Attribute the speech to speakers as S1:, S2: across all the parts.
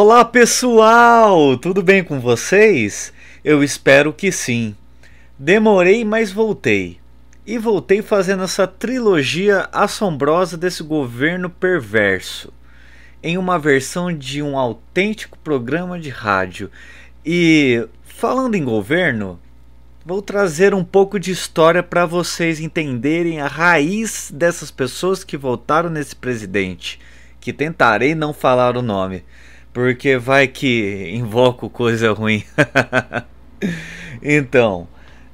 S1: Olá pessoal, tudo bem com vocês? Eu espero que sim. Demorei, mas voltei. E voltei fazendo essa trilogia assombrosa desse governo perverso, em uma versão de um autêntico programa de rádio. E falando em governo, vou trazer um pouco de história para vocês entenderem a raiz dessas pessoas que votaram nesse presidente, que tentarei não falar o nome porque vai que invoco coisa ruim. então,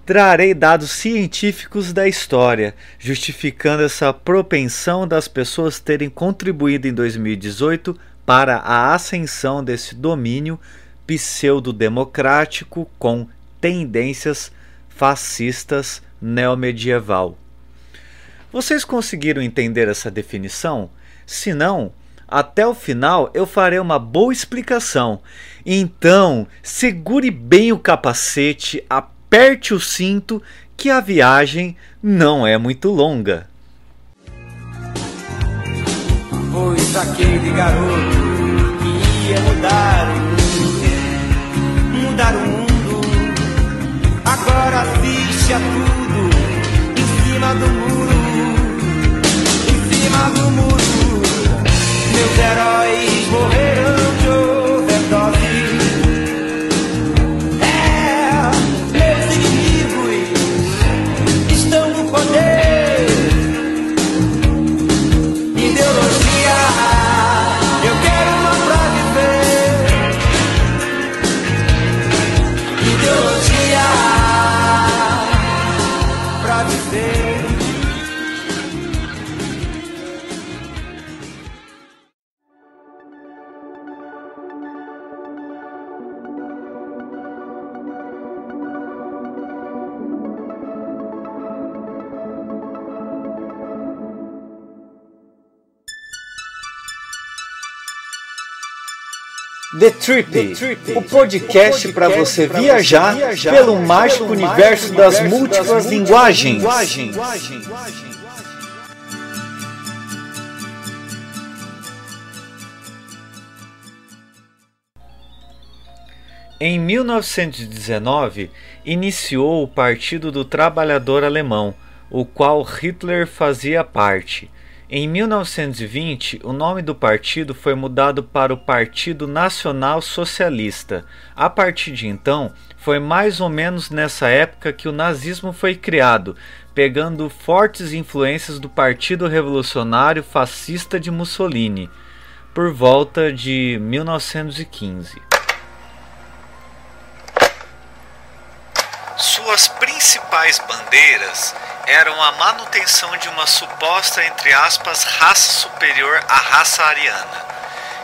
S1: trarei dados científicos da história, justificando essa propensão das pessoas terem contribuído em 2018 para a ascensão desse domínio pseudo-democrático com tendências fascistas neomedieval. Vocês conseguiram entender essa definição? Se não, até o final eu farei uma boa explicação. Então, segure bem o capacete, aperte o cinto, que a viagem não é muito longa.
S2: Pois aquele garoto que ia mudar o mundo, mudar o mundo, agora assiste a tudo em cima do muro, em cima do muro meus heróis morreram de.
S1: The Trip, o podcast para você viajar pelo mágico universo das múltiplas linguagens. Em 1919, iniciou o Partido do Trabalhador Alemão, o qual Hitler fazia parte. Em 1920, o nome do partido foi mudado para o Partido Nacional Socialista. A partir de então, foi mais ou menos nessa época que o nazismo foi criado, pegando fortes influências do Partido Revolucionário Fascista de Mussolini, por volta de 1915. Suas principais bandeiras eram a manutenção de uma suposta, entre aspas, raça superior à raça ariana.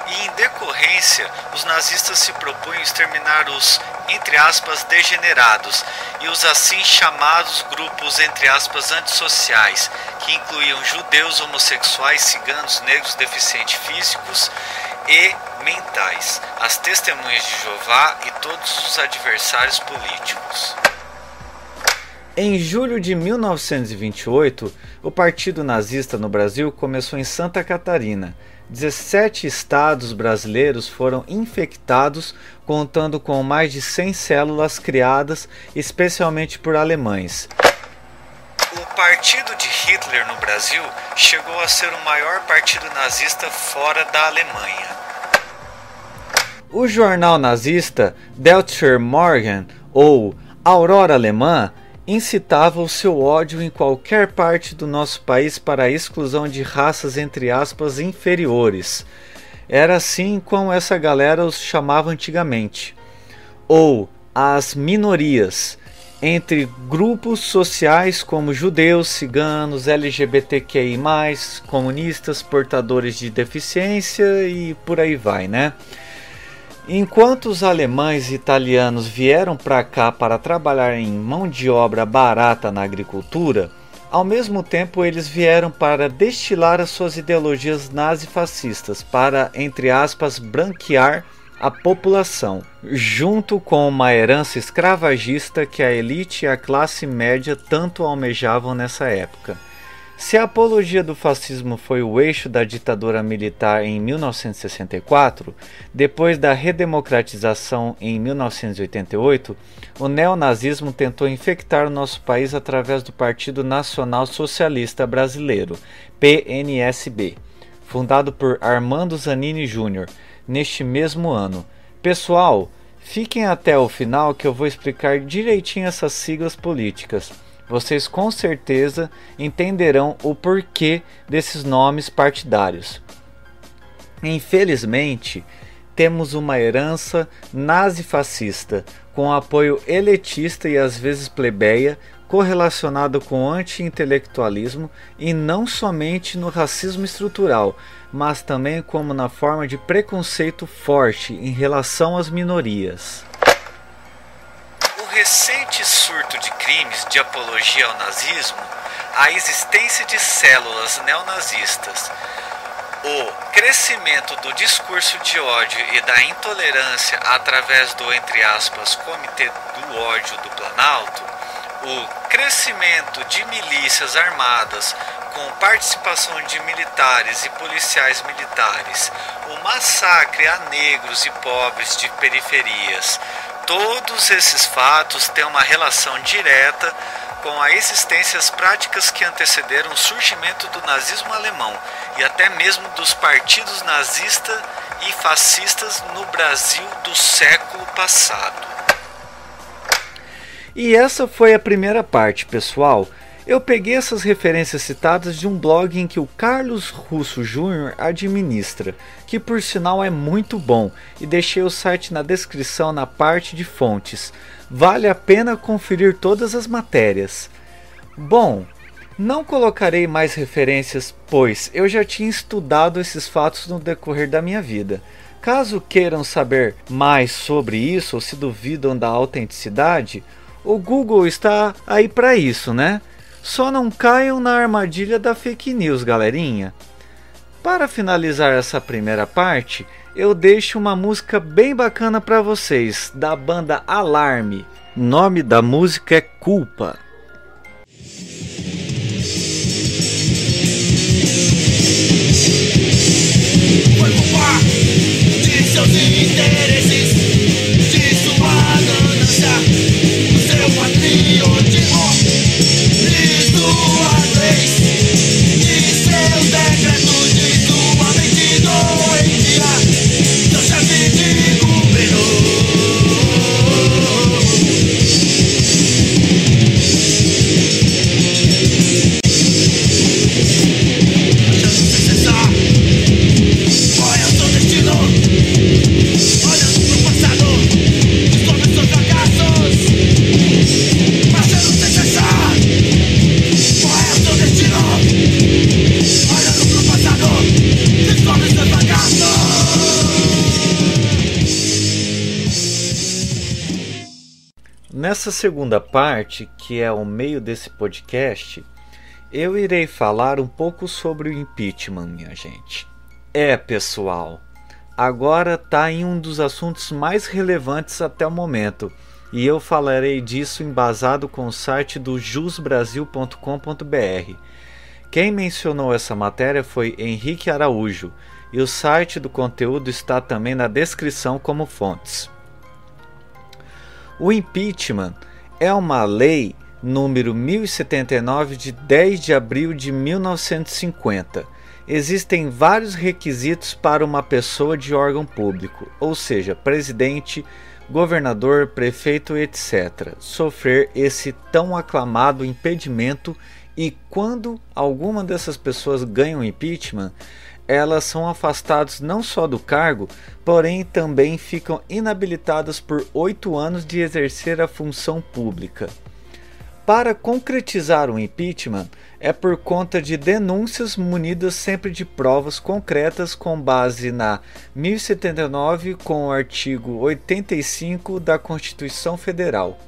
S1: E em decorrência, os nazistas se propunham exterminar os, entre aspas, degenerados e os assim chamados grupos, entre aspas, antissociais, que incluíam judeus, homossexuais, ciganos, negros, deficientes físicos e mentais, as testemunhas de Jeová e todos os adversários políticos. Em julho de 1928, o Partido Nazista no Brasil começou em Santa Catarina. 17 estados brasileiros foram infectados, contando com mais de 100 células criadas especialmente por alemães. O partido de Hitler no Brasil chegou a ser o maior partido nazista fora da Alemanha. O jornal nazista Deutscher Morgen, ou Aurora Alemã, incitava o seu ódio em qualquer parte do nosso país para a exclusão de raças entre aspas inferiores. Era assim como essa galera os chamava antigamente. Ou as minorias, entre grupos sociais como judeus, ciganos, LGBTQI, comunistas, portadores de deficiência e por aí vai, né? Enquanto os alemães e italianos vieram para cá para trabalhar em mão de obra barata na agricultura, ao mesmo tempo eles vieram para destilar as suas ideologias nazifascistas para, entre aspas, branquear a população, junto com uma herança escravagista que a elite e a classe média tanto almejavam nessa época. Se a apologia do fascismo foi o eixo da ditadura militar em 1964, depois da redemocratização em 1988, o neonazismo tentou infectar o nosso país através do Partido Nacional Socialista Brasileiro, PNSB, fundado por Armando Zanini Jr., neste mesmo ano. Pessoal, fiquem até o final que eu vou explicar direitinho essas siglas políticas vocês com certeza entenderão o porquê desses nomes partidários. Infelizmente, temos uma herança nazi-fascista, com apoio elitista e às vezes plebeia, correlacionado com anti-intelectualismo e não somente no racismo estrutural, mas também como na forma de preconceito forte em relação às minorias
S3: recente surto de crimes de apologia ao nazismo, a existência de células neonazistas, o crescimento do discurso de ódio e da intolerância através do, entre aspas, Comitê do Ódio do Planalto, o crescimento de milícias armadas com participação de militares e policiais militares, o massacre a negros e pobres de periferias, Todos esses fatos têm uma relação direta com a existência as práticas que antecederam o surgimento do nazismo alemão e até mesmo dos partidos nazista e fascistas no Brasil do século passado.
S1: E essa foi a primeira parte, pessoal. Eu peguei essas referências citadas de um blog em que o Carlos Russo Jr. administra, que por sinal é muito bom, e deixei o site na descrição na parte de fontes. Vale a pena conferir todas as matérias. Bom, não colocarei mais referências, pois eu já tinha estudado esses fatos no decorrer da minha vida. Caso queiram saber mais sobre isso ou se duvidam da autenticidade, o Google está aí para isso, né? Só não caiam na armadilha da fake news, galerinha. Para finalizar essa primeira parte, eu deixo uma música bem bacana para vocês, da banda Alarme. Nome da música é Culpa.
S2: Foi de seus interesses,
S1: Nessa segunda parte, que é o meio desse podcast, eu irei falar um pouco sobre o impeachment, minha gente. É, pessoal, agora está em um dos assuntos mais relevantes até o momento, e eu falarei disso embasado com o site do jusbrasil.com.br. Quem mencionou essa matéria foi Henrique Araújo, e o site do conteúdo está também na descrição como fontes. O impeachment é uma lei número 1079 de 10 de abril de 1950. Existem vários requisitos para uma pessoa de órgão público, ou seja, presidente, governador, prefeito, etc., sofrer esse tão aclamado impedimento e quando alguma dessas pessoas ganham impeachment, elas são afastadas não só do cargo, porém também ficam inabilitadas por oito anos de exercer a função pública. Para concretizar o impeachment, é por conta de denúncias munidas sempre de provas concretas com base na 1079 com o artigo 85 da Constituição Federal.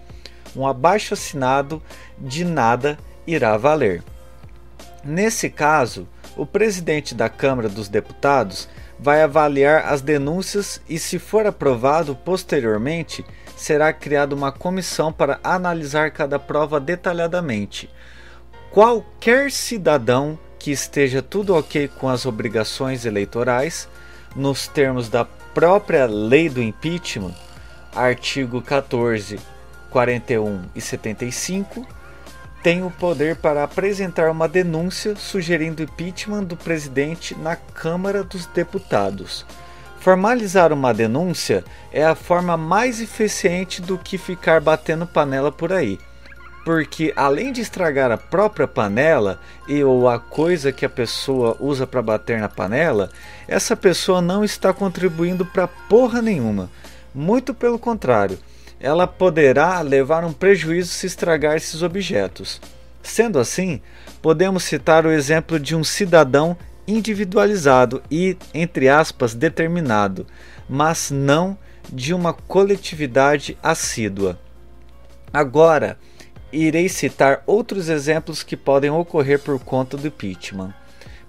S1: Um abaixo assinado de nada irá valer. Nesse caso, o presidente da Câmara dos Deputados vai avaliar as denúncias e, se for aprovado posteriormente, será criada uma comissão para analisar cada prova detalhadamente. qualquer cidadão que esteja tudo ok com as obrigações eleitorais, nos termos da própria lei do impeachment, artigo 14, 41 e 75, tem o poder para apresentar uma denúncia sugerindo impeachment do presidente na Câmara dos Deputados. Formalizar uma denúncia é a forma mais eficiente do que ficar batendo panela por aí porque além de estragar a própria panela e ou a coisa que a pessoa usa para bater na panela, essa pessoa não está contribuindo para porra nenhuma. Muito pelo contrário, ela poderá levar um prejuízo se estragar esses objetos. Sendo assim, podemos citar o exemplo de um cidadão individualizado e, entre aspas, determinado, mas não de uma coletividade assídua. Agora, irei citar outros exemplos que podem ocorrer por conta do impeachment.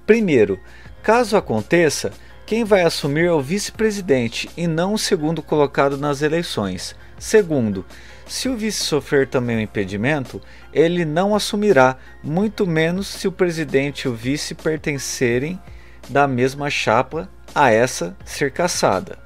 S1: Primeiro, caso aconteça, quem vai assumir é o vice-presidente e não o segundo colocado nas eleições. Segundo, se o vice sofrer também o um impedimento, ele não assumirá, muito menos se o presidente e o vice pertencerem da mesma chapa a essa ser caçada.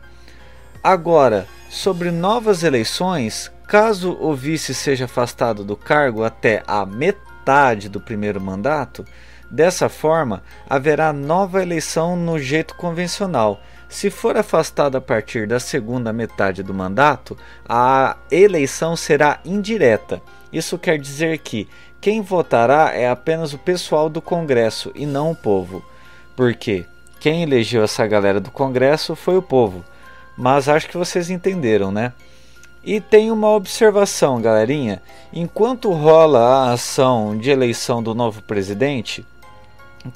S1: Agora, sobre novas eleições, Caso o vice seja afastado do cargo até a metade do primeiro mandato, dessa forma haverá nova eleição no jeito convencional. Se for afastado a partir da segunda metade do mandato, a eleição será indireta. Isso quer dizer que quem votará é apenas o pessoal do Congresso e não o povo. Porque quem elegeu essa galera do Congresso foi o povo. Mas acho que vocês entenderam, né? E tem uma observação, galerinha. Enquanto rola a ação de eleição do novo presidente,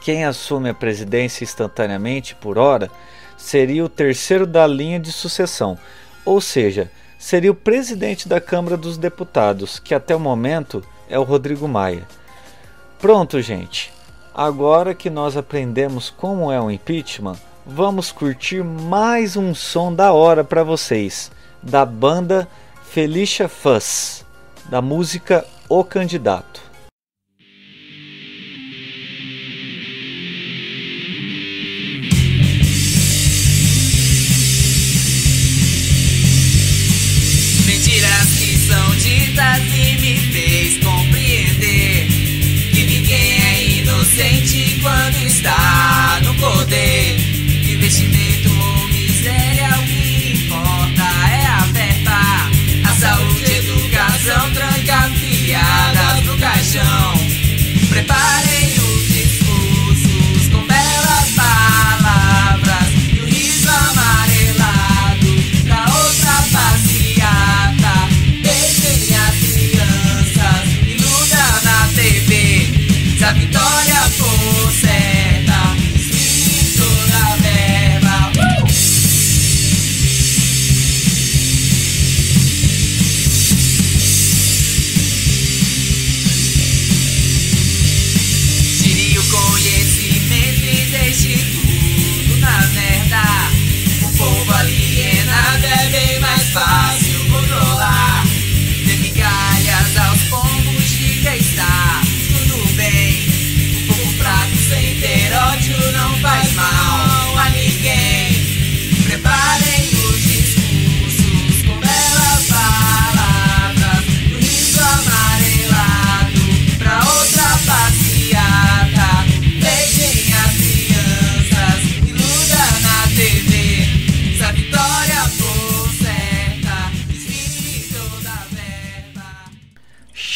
S1: quem assume a presidência instantaneamente por hora seria o terceiro da linha de sucessão, ou seja, seria o presidente da Câmara dos Deputados, que até o momento é o Rodrigo Maia. Pronto, gente. Agora que nós aprendemos como é o impeachment, vamos curtir mais um som da hora para vocês, da banda Felicia Fuss, da música O Candidato.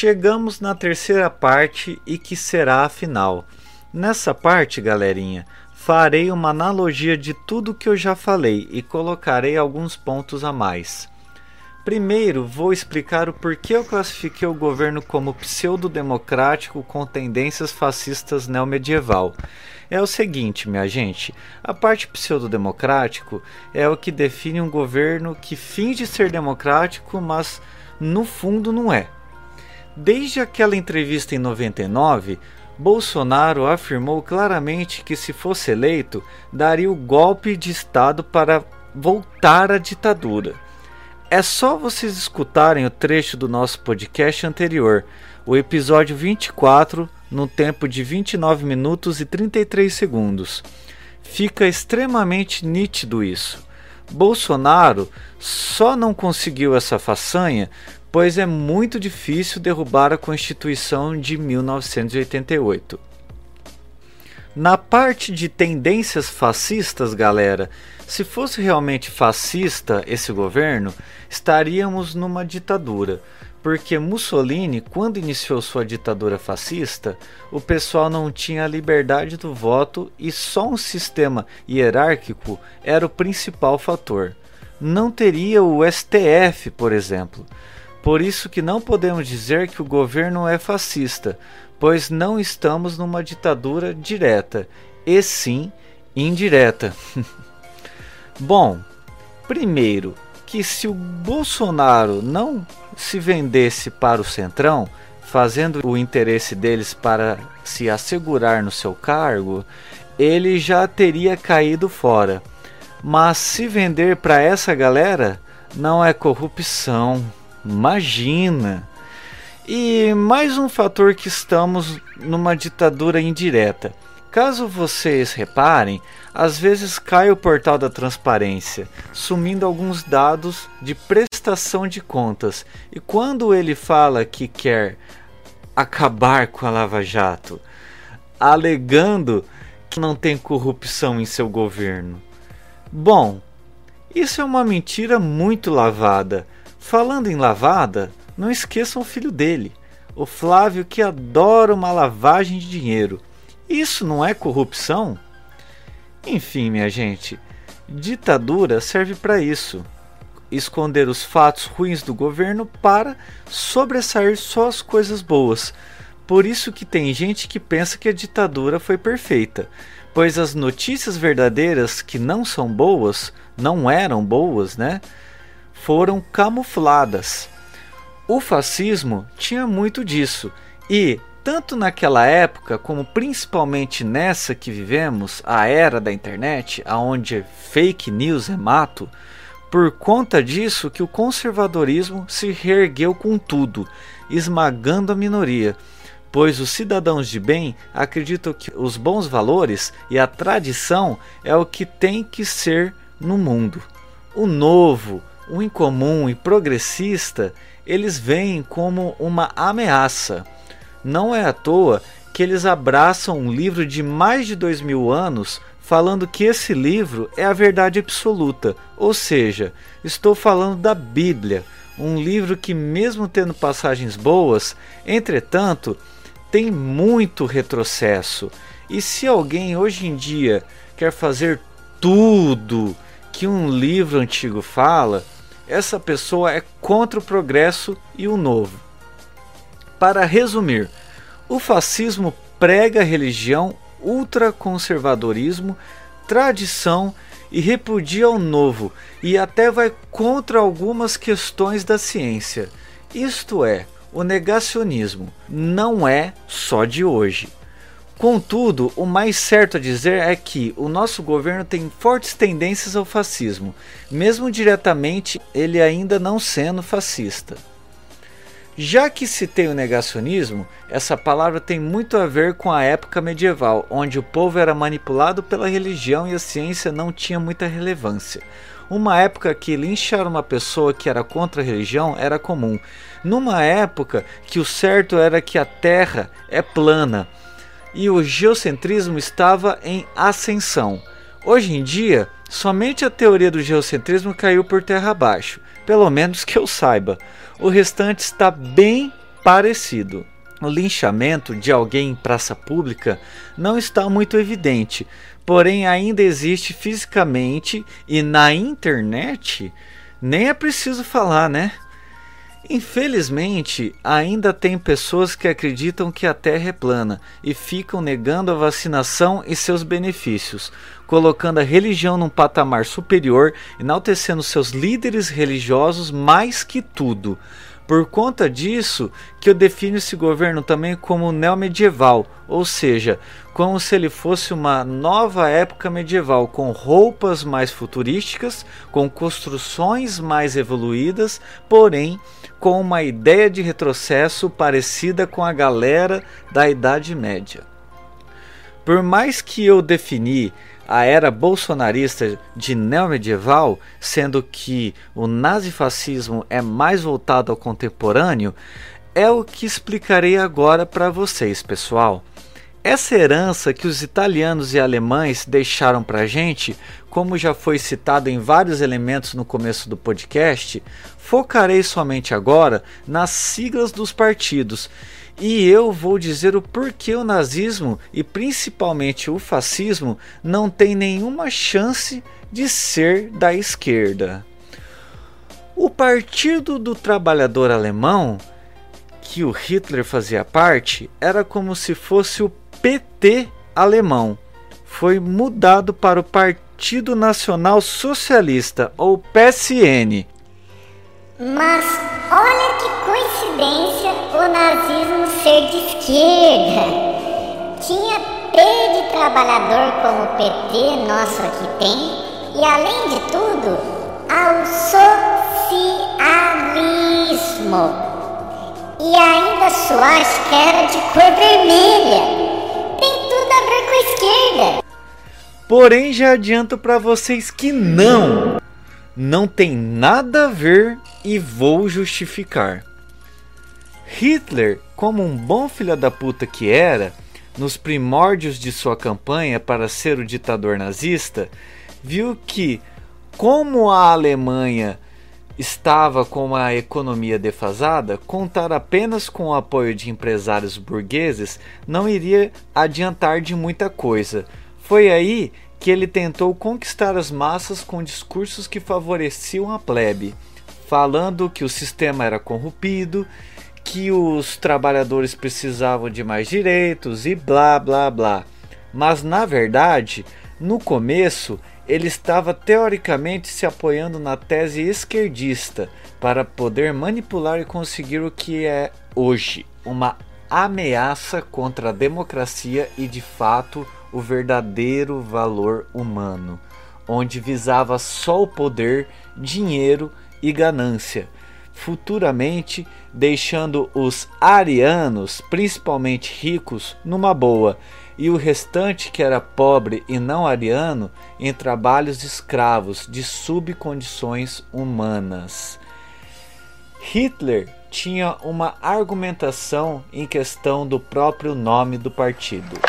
S1: Chegamos na terceira parte e que será a final. Nessa parte, galerinha, farei uma analogia de tudo que eu já falei e colocarei alguns pontos a mais. Primeiro, vou explicar o porquê eu classifiquei o governo como pseudo-democrático com tendências fascistas neomedieval. É o seguinte, minha gente, a parte pseudo-democrático é o que define um governo que finge ser democrático, mas no fundo não é. Desde aquela entrevista em 99, Bolsonaro afirmou claramente que, se fosse eleito, daria o golpe de Estado para voltar à ditadura. É só vocês escutarem o trecho do nosso podcast anterior, o episódio 24, no tempo de 29 minutos e 33 segundos. Fica extremamente nítido isso. Bolsonaro só não conseguiu essa façanha pois é muito difícil derrubar a Constituição de 1988. Na parte de tendências fascistas, galera, se fosse realmente fascista esse governo, estaríamos numa ditadura. Porque Mussolini, quando iniciou sua ditadura fascista, o pessoal não tinha a liberdade do voto e só um sistema hierárquico era o principal fator. Não teria o STF, por exemplo. Por isso que não podemos dizer que o governo é fascista, pois não estamos numa ditadura direta, e sim indireta. Bom, primeiro, que se o Bolsonaro não se vendesse para o Centrão, fazendo o interesse deles para se assegurar no seu cargo, ele já teria caído fora. Mas se vender para essa galera, não é corrupção. Imagina! E mais um fator que estamos numa ditadura indireta. Caso vocês reparem, às vezes cai o portal da transparência, sumindo alguns dados de prestação de contas. E quando ele fala que quer acabar com a Lava Jato, alegando que não tem corrupção em seu governo. Bom, isso é uma mentira muito lavada Falando em lavada, não esqueçam o filho dele, o Flávio, que adora uma lavagem de dinheiro. Isso não é corrupção? Enfim, minha gente, ditadura serve para isso esconder os fatos ruins do governo para sobressair só as coisas boas. Por isso que tem gente que pensa que a ditadura foi perfeita, pois as notícias verdadeiras que não são boas, não eram boas, né? Foram camufladas. O fascismo tinha muito disso e, tanto naquela época como principalmente nessa que vivemos, a era da internet, aonde fake news é mato, por conta disso que o conservadorismo se reergueu com tudo, esmagando a minoria, pois os cidadãos de bem acreditam que os bons valores e a tradição é o que tem que ser no mundo. O novo, o incomum e progressista eles veem como uma ameaça. Não é à toa que eles abraçam um livro de mais de dois mil anos falando que esse livro é a verdade absoluta, ou seja, estou falando da Bíblia, um livro que, mesmo tendo passagens boas, entretanto, tem muito retrocesso. E se alguém hoje em dia quer fazer tudo que um livro antigo fala, essa pessoa é contra o progresso e o novo. Para resumir, o fascismo prega religião, ultraconservadorismo, tradição e repudia o novo e até vai contra algumas questões da ciência. Isto é, o negacionismo não é só de hoje. Contudo, o mais certo a dizer é que o nosso governo tem fortes tendências ao fascismo, mesmo diretamente ele ainda não sendo fascista. Já que citei o negacionismo, essa palavra tem muito a ver com a época medieval, onde o povo era manipulado pela religião e a ciência não tinha muita relevância. Uma época que linchar uma pessoa que era contra a religião era comum. Numa época que o certo era que a terra é plana e o geocentrismo estava em ascensão. Hoje em dia, somente a teoria do geocentrismo caiu por terra abaixo, pelo menos que eu saiba. O restante está bem parecido. O linchamento de alguém em praça pública não está muito evidente, porém ainda existe fisicamente e na internet. Nem é preciso falar, né? Infelizmente, ainda tem pessoas que acreditam que a Terra é plana e ficam negando a vacinação e seus benefícios, colocando a religião num patamar superior, enaltecendo seus líderes religiosos mais que tudo. Por conta disso, que eu defino esse governo também como neomedieval, ou seja, como se ele fosse uma nova época medieval, com roupas mais futurísticas, com construções mais evoluídas, porém com uma ideia de retrocesso parecida com a galera da Idade Média. Por mais que eu defini a era bolsonarista de neomedieval, sendo que o nazifascismo é mais voltado ao contemporâneo, é o que explicarei agora para vocês, pessoal. Essa herança que os italianos e alemães deixaram para a gente, como já foi citado em vários elementos no começo do podcast, focarei somente agora nas siglas dos partidos e eu vou dizer o porquê o nazismo e principalmente o fascismo não tem nenhuma chance de ser da esquerda. O Partido do Trabalhador Alemão, que o Hitler fazia parte, era como se fosse o PT alemão. Foi mudado para o Partido Nacional Socialista, ou PSN.
S4: Mas olha que coincidência o nazismo ser de esquerda. Tinha P de trabalhador como o PT nosso aqui tem, e além de tudo, ao socialismo. E ainda suástica de cor vermelha. Tem tudo a ver com a esquerda.
S1: Porém, já adianto para vocês que não não tem nada a ver e vou justificar. Hitler, como um bom filho da puta que era, nos primórdios de sua campanha para ser o ditador nazista, viu que, como a Alemanha estava com uma economia defasada, contar apenas com o apoio de empresários burgueses não iria adiantar de muita coisa. Foi aí que ele tentou conquistar as massas com discursos que favoreciam a plebe, falando que o sistema era corrompido, que os trabalhadores precisavam de mais direitos e blá blá blá. Mas na verdade, no começo, ele estava teoricamente se apoiando na tese esquerdista para poder manipular e conseguir o que é hoje uma ameaça contra a democracia e de fato o verdadeiro valor humano, onde visava só o poder, dinheiro e ganância, futuramente deixando os arianos, principalmente ricos, numa boa, e o restante que era pobre e não ariano em trabalhos escravos de subcondições humanas. Hitler tinha uma argumentação em questão do próprio nome do partido.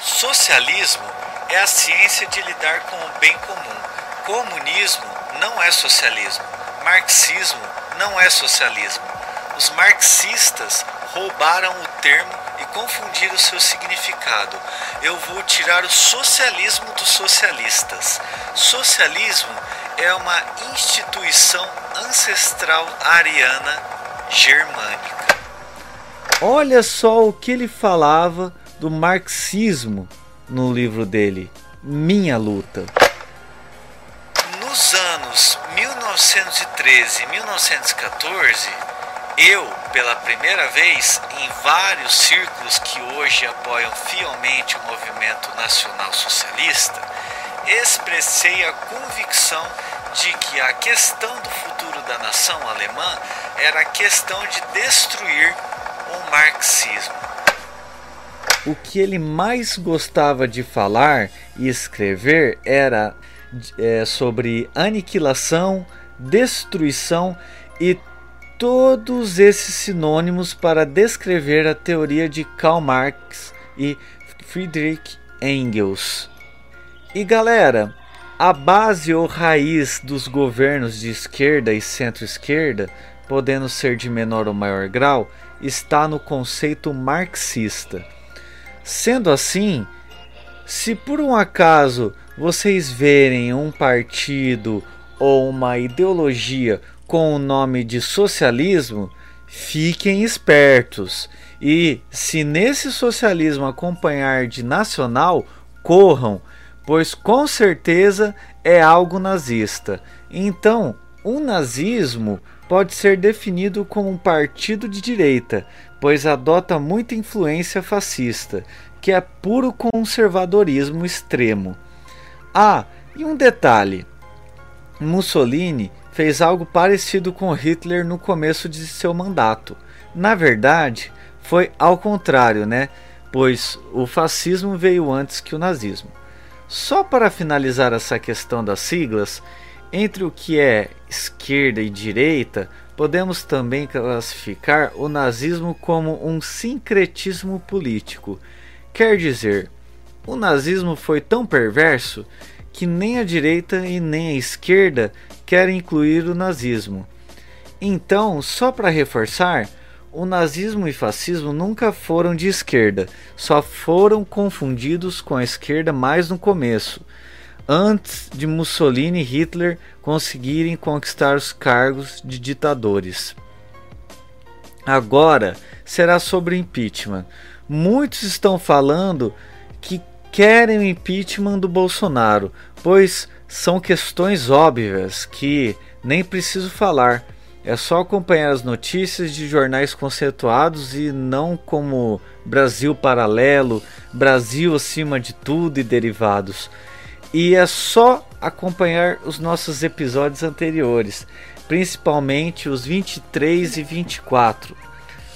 S3: Socialismo é a ciência de lidar com o bem comum. Comunismo não é socialismo. Marxismo não é socialismo. Os marxistas roubaram o termo e confundiram seu significado. Eu vou tirar o socialismo dos socialistas. Socialismo é uma instituição ancestral ariana germânica.
S1: Olha só o que ele falava do marxismo no livro dele, Minha Luta.
S3: Nos anos 1913 e 1914, eu, pela primeira vez, em vários círculos que hoje apoiam fielmente o movimento nacional socialista, expressei a convicção de que a questão do futuro da nação alemã era a questão de destruir o marxismo.
S1: O que ele mais gostava de falar e escrever era é, sobre aniquilação, destruição e todos esses sinônimos para descrever a teoria de Karl Marx e Friedrich Engels. E galera, a base ou raiz dos governos de esquerda e centro-esquerda, podendo ser de menor ou maior grau, está no conceito marxista. Sendo assim, se por um acaso vocês verem um partido ou uma ideologia com o nome de socialismo, fiquem espertos. E se nesse socialismo acompanhar de nacional, corram, pois com certeza é algo nazista. Então, O nazismo pode ser definido como um partido de direita, pois adota muita influência fascista, que é puro conservadorismo extremo. Ah, e um detalhe: Mussolini fez algo parecido com Hitler no começo de seu mandato. Na verdade, foi ao contrário, né? Pois o fascismo veio antes que o nazismo. Só para finalizar essa questão das siglas, entre o que é esquerda e direita, podemos também classificar o nazismo como um sincretismo político. Quer dizer, o nazismo foi tão perverso que nem a direita e nem a esquerda querem incluir o nazismo. Então, só para reforçar, o nazismo e fascismo nunca foram de esquerda, só foram confundidos com a esquerda mais no começo antes de Mussolini e Hitler conseguirem conquistar os cargos de ditadores. Agora será sobre impeachment. Muitos estão falando que querem o impeachment do Bolsonaro, pois são questões óbvias que nem preciso falar. É só acompanhar as notícias de jornais conceituados e não como Brasil Paralelo, Brasil acima de tudo e derivados. E é só acompanhar os nossos episódios anteriores, principalmente os 23 e 24.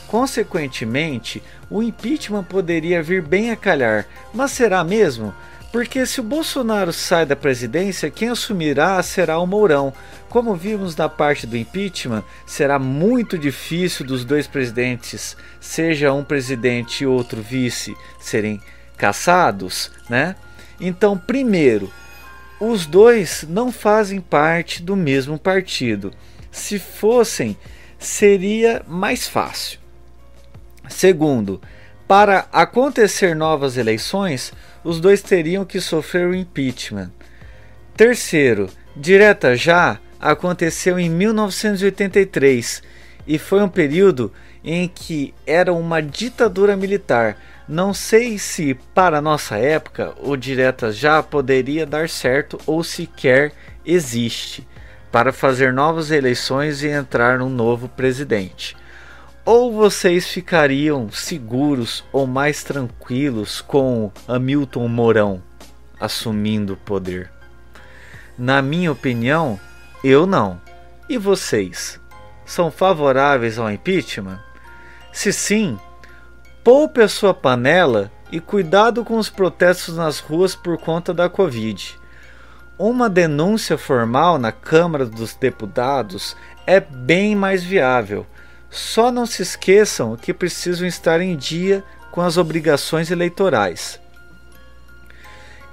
S1: Consequentemente, o impeachment poderia vir bem a calhar, mas será mesmo? Porque se o Bolsonaro sai da presidência, quem assumirá será o Mourão. Como vimos na parte do impeachment, será muito difícil dos dois presidentes, seja um presidente e outro vice, serem caçados, né? Então, primeiro, os dois não fazem parte do mesmo partido. Se fossem, seria mais fácil. Segundo, para acontecer novas eleições, os dois teriam que sofrer o impeachment. Terceiro, direta já aconteceu em 1983 e foi um período em que era uma ditadura militar não sei se para nossa época o direta já poderia dar certo ou sequer existe para fazer novas eleições e entrar um novo presidente. Ou vocês ficariam seguros ou mais tranquilos com Hamilton Mourão assumindo o poder? Na minha opinião, eu não. E vocês? São favoráveis ao impeachment? Se sim, Poupe a sua panela e cuidado com os protestos nas ruas por conta da Covid. Uma denúncia formal na Câmara dos Deputados é bem mais viável. Só não se esqueçam que precisam estar em dia com as obrigações eleitorais.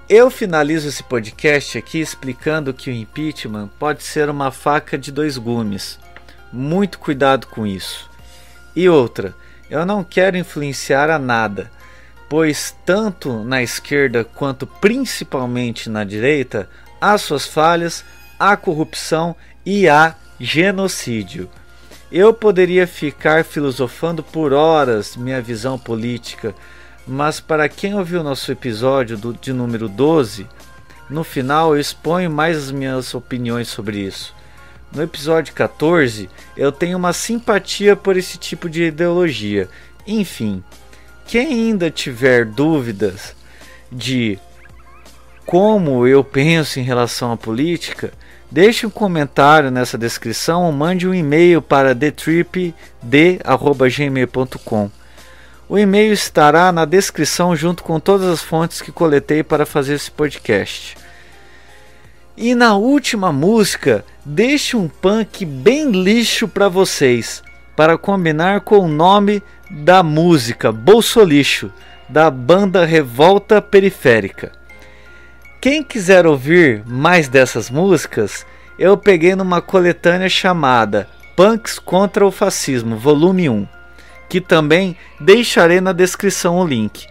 S1: Eu finalizo esse podcast aqui explicando que o impeachment pode ser uma faca de dois gumes. Muito cuidado com isso. E outra, eu não quero influenciar a nada, pois tanto na esquerda quanto principalmente na direita há suas falhas, há corrupção e há genocídio. Eu poderia ficar filosofando por horas minha visão política, mas para quem ouviu nosso episódio do, de número 12, no final eu exponho mais as minhas opiniões sobre isso. No episódio 14, eu tenho uma simpatia por esse tipo de ideologia. Enfim, quem ainda tiver dúvidas de como eu penso em relação à política, deixe um comentário nessa descrição ou mande um e-mail para thetripd@gmail.com. O e-mail estará na descrição junto com todas as fontes que coletei para fazer esse podcast. E na última música, deixe um punk bem lixo para vocês, para combinar com o nome da música Bolsolixo, da banda Revolta Periférica. Quem quiser ouvir mais dessas músicas, eu peguei numa coletânea chamada Punks contra o Fascismo, volume 1, que também deixarei na descrição o link.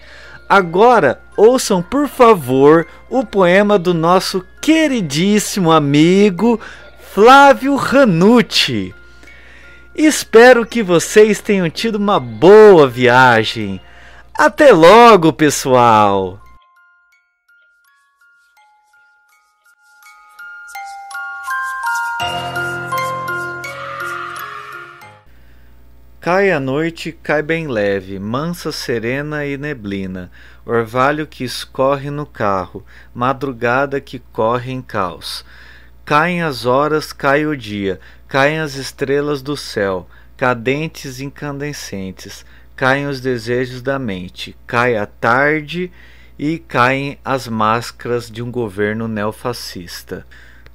S1: Agora, ouçam por favor o poema do nosso queridíssimo amigo Flávio Ranucci. Espero que vocês tenham tido uma boa viagem. Até logo, pessoal! Cai a noite, cai bem leve, mansa, serena e neblina, orvalho que escorre no carro, madrugada que corre em caos. Caem as horas, cai o dia, caem as estrelas do céu, cadentes incandescentes, caem os desejos da mente, cai a tarde e caem as máscaras de um governo neofascista.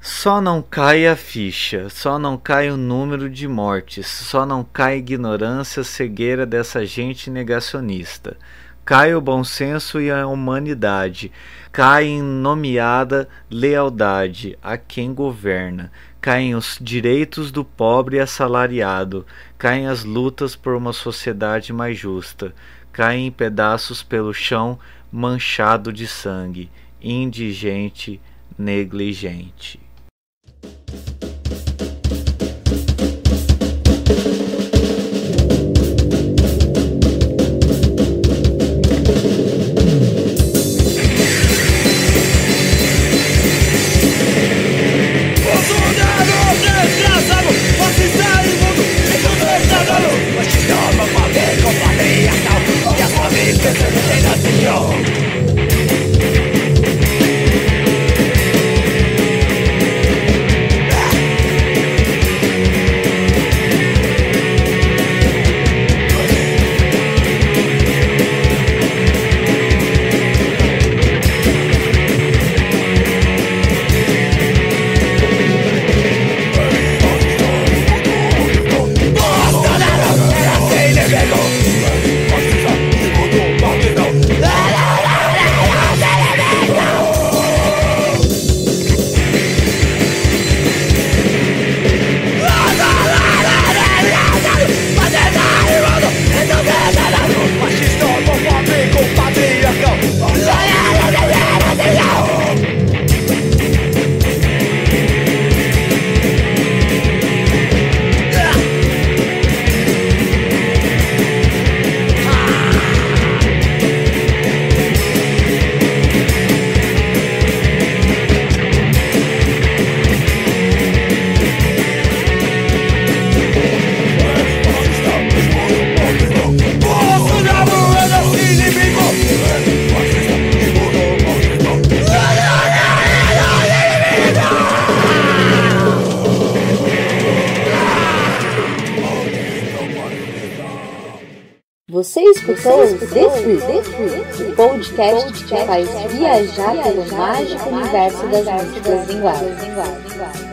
S1: Só não cai a ficha, só não cai o número de mortes, só não cai a ignorância cegueira dessa gente negacionista. Cai o bom senso e a humanidade, cai em nomeada lealdade a quem governa, caem os direitos do pobre assalariado, caem as lutas por uma sociedade mais justa, caem em pedaços pelo chão manchado de sangue, indigente, negligente.
S5: Desfree, o podcast que faz viajar pelo mágico universo das músicas linguagens.